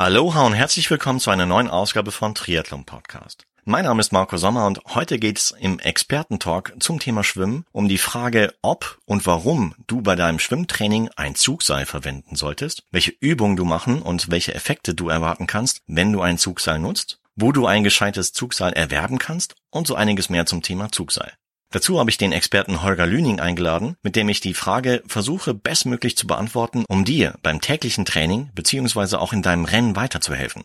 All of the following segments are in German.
Aloha und herzlich willkommen zu einer neuen Ausgabe von Triathlon Podcast. Mein Name ist Marco Sommer und heute geht es im Expertentalk zum Thema Schwimmen um die Frage, ob und warum du bei deinem Schwimmtraining ein Zugseil verwenden solltest, welche Übungen du machen und welche Effekte du erwarten kannst, wenn du ein Zugseil nutzt, wo du ein gescheites Zugseil erwerben kannst und so einiges mehr zum Thema Zugseil. Dazu habe ich den Experten Holger Lüning eingeladen, mit dem ich die Frage versuche bestmöglich zu beantworten, um dir beim täglichen Training beziehungsweise auch in deinem Rennen weiterzuhelfen.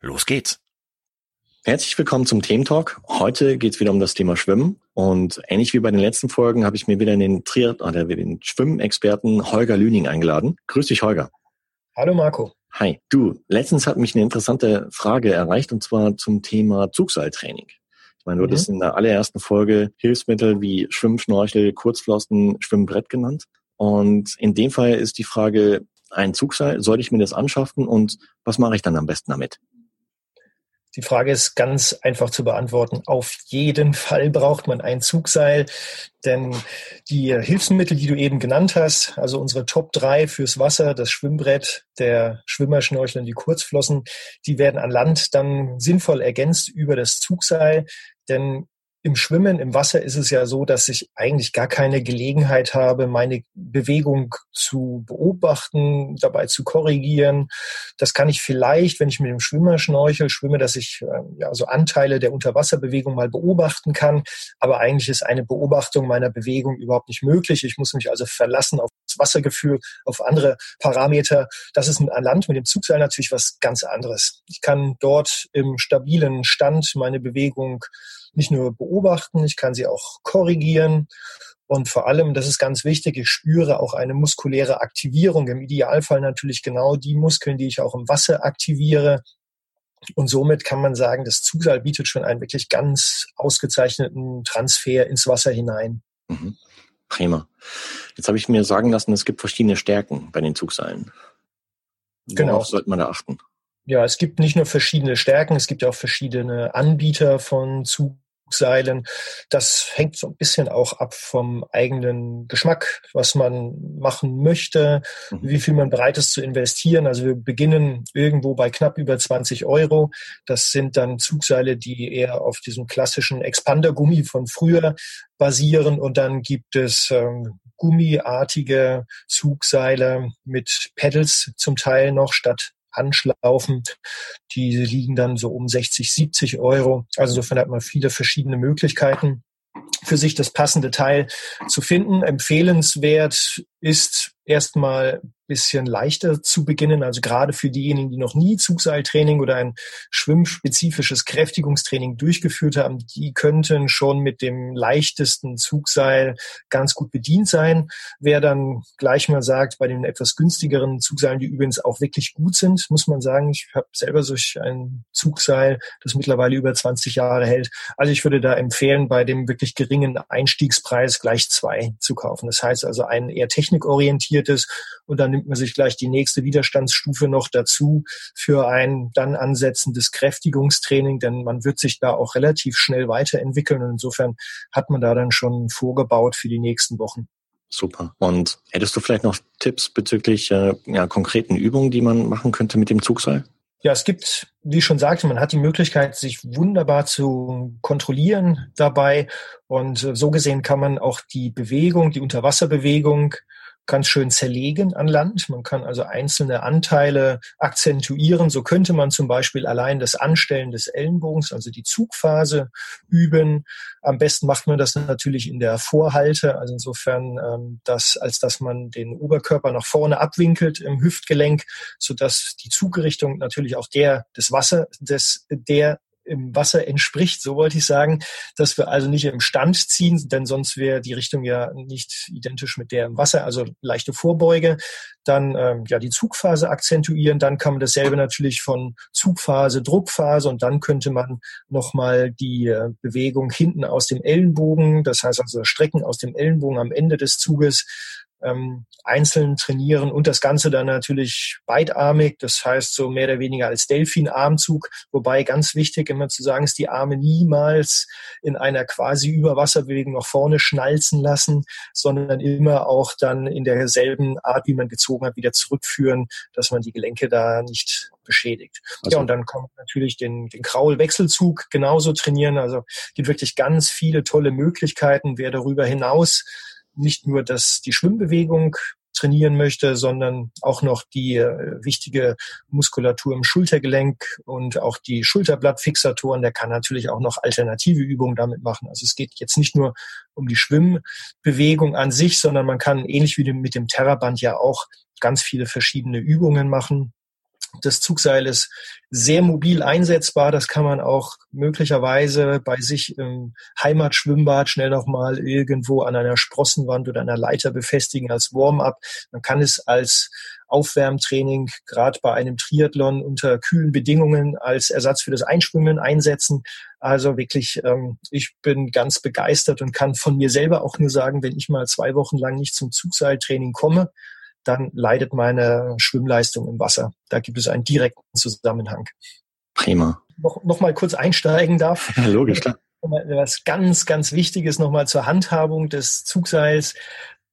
Los geht's! Herzlich willkommen zum Thementalk. Heute geht's wieder um das Thema Schwimmen und ähnlich wie bei den letzten Folgen habe ich mir wieder den Triat oder den Schwimmexperten Holger Lüning eingeladen. Grüß dich, Holger. Hallo, Marco. Hi. Du, letztens hat mich eine interessante Frage erreicht und zwar zum Thema Zugseiltraining. Ich meine, du mhm. hattest in der allerersten Folge Hilfsmittel wie Schwimmschnorchel, Kurzflossen, Schwimmbrett genannt. Und in dem Fall ist die Frage, ein Zugseil, sollte ich mir das anschaffen und was mache ich dann am besten damit? Die Frage ist ganz einfach zu beantworten. Auf jeden Fall braucht man ein Zugseil, denn die Hilfsmittel, die du eben genannt hast, also unsere Top 3 fürs Wasser, das Schwimmbrett, der Schwimmerschnorchel und die Kurzflossen, die werden an Land dann sinnvoll ergänzt über das Zugseil. Denn im Schwimmen, im Wasser ist es ja so, dass ich eigentlich gar keine Gelegenheit habe, meine Bewegung zu beobachten, dabei zu korrigieren. Das kann ich vielleicht, wenn ich mit dem Schwimmerschnorchel schwimme, dass ich äh, ja so Anteile der Unterwasserbewegung mal beobachten kann. Aber eigentlich ist eine Beobachtung meiner Bewegung überhaupt nicht möglich. Ich muss mich also verlassen auf das Wassergefühl, auf andere Parameter. Das ist an Land mit dem Zugseil natürlich was ganz anderes. Ich kann dort im stabilen Stand meine Bewegung nicht nur beobachten, ich kann sie auch korrigieren. Und vor allem, das ist ganz wichtig, ich spüre auch eine muskuläre Aktivierung. Im Idealfall natürlich genau die Muskeln, die ich auch im Wasser aktiviere. Und somit kann man sagen, das Zugseil bietet schon einen wirklich ganz ausgezeichneten Transfer ins Wasser hinein. Mhm. Prima. Jetzt habe ich mir sagen lassen, es gibt verschiedene Stärken bei den Zugseilen. Worauf genau. sollte man da achten? Ja, es gibt nicht nur verschiedene Stärken, es gibt auch verschiedene Anbieter von Zug Seilen. Das hängt so ein bisschen auch ab vom eigenen Geschmack, was man machen möchte, mhm. wie viel man bereit ist zu investieren. Also wir beginnen irgendwo bei knapp über 20 Euro. Das sind dann Zugseile, die eher auf diesem klassischen Expander-Gummi von früher basieren. Und dann gibt es ähm, gummiartige Zugseile mit Pedals zum Teil noch statt Anschlaufen. Die liegen dann so um 60, 70 Euro. Also insofern hat man viele verschiedene Möglichkeiten für sich das passende Teil zu finden. Empfehlenswert ist erstmal bisschen leichter zu beginnen. Also gerade für diejenigen, die noch nie Zugseiltraining oder ein schwimmspezifisches Kräftigungstraining durchgeführt haben, die könnten schon mit dem leichtesten Zugseil ganz gut bedient sein. Wer dann gleich mal sagt, bei den etwas günstigeren Zugseilen, die übrigens auch wirklich gut sind, muss man sagen, ich habe selber solch ein Zugseil, das mittlerweile über 20 Jahre hält. Also ich würde da empfehlen, bei dem wirklich geringen Einstiegspreis gleich zwei zu kaufen. Das heißt also ein eher technikorientiertes und dann nimmt man sich gleich die nächste Widerstandsstufe noch dazu für ein dann ansetzendes Kräftigungstraining, denn man wird sich da auch relativ schnell weiterentwickeln und insofern hat man da dann schon vorgebaut für die nächsten Wochen. Super. Und hättest du vielleicht noch Tipps bezüglich äh, ja, konkreten Übungen, die man machen könnte mit dem Zugseil? Ja, es gibt, wie ich schon sagte, man hat die Möglichkeit, sich wunderbar zu kontrollieren dabei. Und äh, so gesehen kann man auch die Bewegung, die Unterwasserbewegung ganz schön zerlegen an Land. Man kann also einzelne Anteile akzentuieren. So könnte man zum Beispiel allein das Anstellen des Ellenbogens, also die Zugphase, üben. Am besten macht man das natürlich in der Vorhalte, also insofern, ähm, dass, als dass man den Oberkörper nach vorne abwinkelt im Hüftgelenk, so dass die Zugrichtung natürlich auch der des Wasser, des, der im Wasser entspricht, so wollte ich sagen, dass wir also nicht im Stand ziehen, denn sonst wäre die Richtung ja nicht identisch mit der im Wasser, also leichte Vorbeuge, dann ähm, ja die Zugphase akzentuieren, dann kann man dasselbe natürlich von Zugphase, Druckphase und dann könnte man nochmal die äh, Bewegung hinten aus dem Ellenbogen, das heißt also Strecken aus dem Ellenbogen am Ende des Zuges ähm, einzeln trainieren und das Ganze dann natürlich beidarmig, das heißt so mehr oder weniger als Delfin-Armzug, wobei ganz wichtig immer zu sagen ist, die Arme niemals in einer quasi Überwasserbewegung nach vorne schnalzen lassen, sondern immer auch dann in derselben Art, wie man gezogen hat, wieder zurückführen, dass man die Gelenke da nicht beschädigt. Also. Ja, und dann kommt natürlich den, den Kraul-Wechselzug genauso trainieren. Also gibt wirklich ganz viele tolle Möglichkeiten. Wer darüber hinaus nicht nur das, die Schwimmbewegung trainieren möchte, sondern auch noch die äh, wichtige Muskulatur im Schultergelenk und auch die Schulterblattfixatoren, der kann natürlich auch noch alternative Übungen damit machen. Also es geht jetzt nicht nur um die Schwimmbewegung an sich, sondern man kann ähnlich wie mit dem Terraband ja auch ganz viele verschiedene Übungen machen. Das Zugseil ist sehr mobil einsetzbar. Das kann man auch möglicherweise bei sich im Heimatschwimmbad schnell nochmal irgendwo an einer Sprossenwand oder einer Leiter befestigen als Warm-up. Man kann es als Aufwärmtraining gerade bei einem Triathlon unter kühlen Bedingungen als Ersatz für das Einschwimmen einsetzen. Also wirklich, ähm, ich bin ganz begeistert und kann von mir selber auch nur sagen, wenn ich mal zwei Wochen lang nicht zum Zugseiltraining komme, dann leidet meine Schwimmleistung im Wasser. Da gibt es einen direkten Zusammenhang. Prima. Noch, noch mal kurz einsteigen darf. Ja, logisch, klar. Was ganz, ganz wichtig ist nochmal zur Handhabung des Zugseils.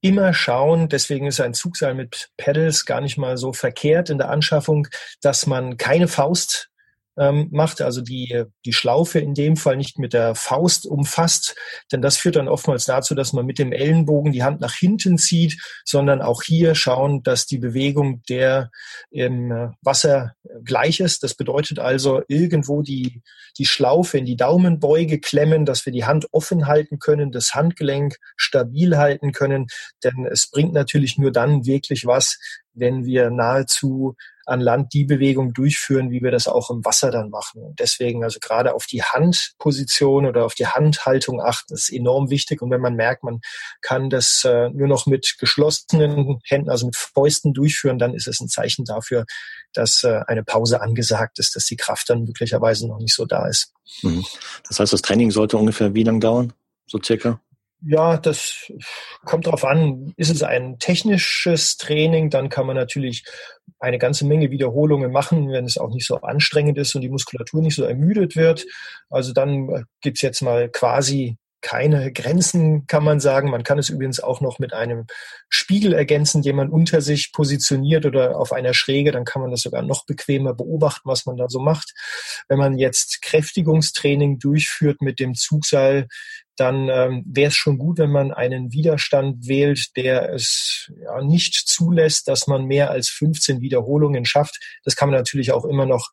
Immer schauen, deswegen ist ein Zugseil mit Pedals gar nicht mal so verkehrt in der Anschaffung, dass man keine Faust ähm, macht, also die, die Schlaufe in dem Fall nicht mit der Faust umfasst, denn das führt dann oftmals dazu, dass man mit dem Ellenbogen die Hand nach hinten zieht, sondern auch hier schauen, dass die Bewegung der im Wasser gleich ist. Das bedeutet also irgendwo die, die Schlaufe in die Daumenbeuge klemmen, dass wir die Hand offen halten können, das Handgelenk stabil halten können, denn es bringt natürlich nur dann wirklich was, wenn wir nahezu an Land die Bewegung durchführen, wie wir das auch im Wasser dann machen. Deswegen also gerade auf die Handposition oder auf die Handhaltung achten, ist enorm wichtig. Und wenn man merkt, man kann das äh, nur noch mit geschlossenen Händen, also mit Fäusten durchführen, dann ist es ein Zeichen dafür, dass äh, eine Pause angesagt ist, dass die Kraft dann möglicherweise noch nicht so da ist. Mhm. Das heißt, das Training sollte ungefähr wie lang dauern? So circa? Ja, das kommt darauf an. Ist es ein technisches Training, dann kann man natürlich eine ganze Menge Wiederholungen machen, wenn es auch nicht so anstrengend ist und die Muskulatur nicht so ermüdet wird. Also dann gibt's jetzt mal quasi keine Grenzen, kann man sagen. Man kann es übrigens auch noch mit einem Spiegel ergänzen, den man unter sich positioniert oder auf einer Schräge. Dann kann man das sogar noch bequemer beobachten, was man da so macht. Wenn man jetzt Kräftigungstraining durchführt mit dem Zugseil, dann ähm, wäre es schon gut, wenn man einen Widerstand wählt, der es ja, nicht zulässt, dass man mehr als 15 Wiederholungen schafft. Das kann man natürlich auch immer noch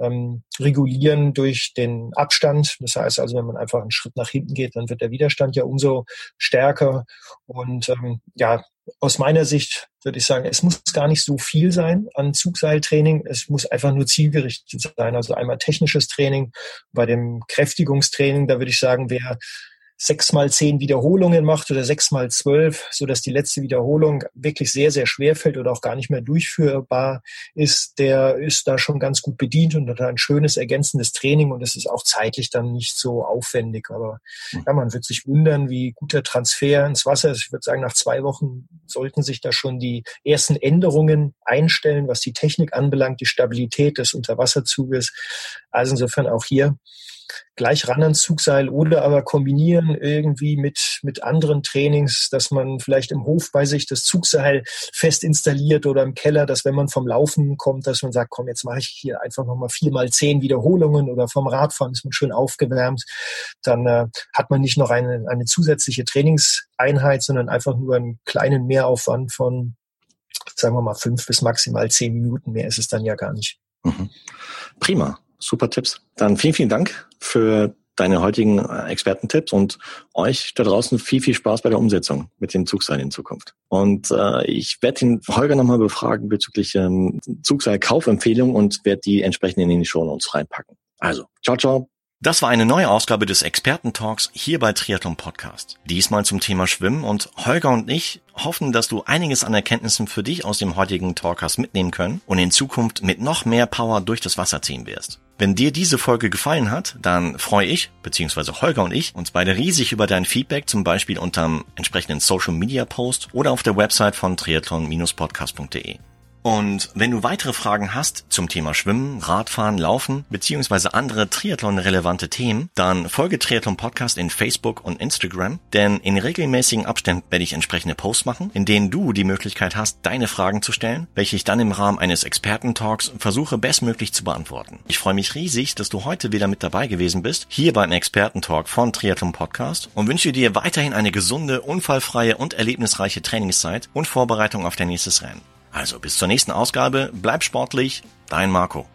ähm, regulieren durch den Abstand. Das heißt also, wenn man einfach einen Schritt nach hinten geht, dann wird der Widerstand ja umso stärker. Und ähm, ja, aus meiner Sicht würde ich sagen, es muss gar nicht so viel sein an Zugseiltraining. Es muss einfach nur zielgerichtet sein. Also einmal technisches Training. Bei dem Kräftigungstraining, da würde ich sagen, wer sechs mal zehn Wiederholungen macht oder sechs mal zwölf, so dass die letzte Wiederholung wirklich sehr, sehr schwer fällt oder auch gar nicht mehr durchführbar ist, der ist da schon ganz gut bedient und hat ein schönes ergänzendes Training und es ist auch zeitlich dann nicht so aufwendig. Aber hm. ja, man wird sich wundern, wie gut der Transfer ins Wasser ist. Ich würde sagen, nach zwei Wochen sollten sich da schon die ersten Änderungen einstellen, was die Technik anbelangt, die Stabilität des Unterwasserzuges. Also insofern auch hier gleich ran ans Zugseil oder aber kombinieren irgendwie mit, mit anderen Trainings, dass man vielleicht im Hof bei sich das Zugseil fest installiert oder im Keller, dass wenn man vom Laufen kommt, dass man sagt, komm, jetzt mache ich hier einfach nochmal vier mal zehn Wiederholungen oder vom Radfahren ist man schön aufgewärmt. Dann äh, hat man nicht noch eine, eine zusätzliche Trainingseinheit, sondern einfach nur einen kleinen Mehraufwand von, sagen wir mal, fünf bis maximal zehn Minuten. Mehr ist es dann ja gar nicht. Mhm. Prima. Super Tipps. Dann vielen, vielen Dank für deine heutigen äh, Expertentipps und euch da draußen viel, viel Spaß bei der Umsetzung mit den Zugseilen in Zukunft. Und äh, ich werde den Holger nochmal befragen bezüglich ähm, Zugseil-Kaufempfehlungen und werde die entsprechend in die Show Notes reinpacken. Also, ciao, ciao. Das war eine neue Ausgabe des Experten-Talks hier bei Triathlon Podcast. Diesmal zum Thema Schwimmen und Holger und ich hoffen, dass du einiges an Erkenntnissen für dich aus dem heutigen Talk hast mitnehmen können und in Zukunft mit noch mehr Power durch das Wasser ziehen wirst. Wenn dir diese Folge gefallen hat, dann freue ich, beziehungsweise Holger und ich, uns beide riesig über dein Feedback, zum Beispiel unterm entsprechenden Social Media Post oder auf der Website von triathlon-podcast.de. Und wenn du weitere Fragen hast zum Thema Schwimmen, Radfahren, Laufen beziehungsweise andere Triathlon-relevante Themen, dann folge Triathlon Podcast in Facebook und Instagram, denn in regelmäßigen Abständen werde ich entsprechende Posts machen, in denen du die Möglichkeit hast, deine Fragen zu stellen, welche ich dann im Rahmen eines Experten-Talks versuche bestmöglich zu beantworten. Ich freue mich riesig, dass du heute wieder mit dabei gewesen bist, hier beim Experten-Talk von Triathlon Podcast und wünsche dir weiterhin eine gesunde, unfallfreie und erlebnisreiche Trainingszeit und Vorbereitung auf dein nächstes Rennen. Also bis zur nächsten Ausgabe, bleib sportlich, dein Marco.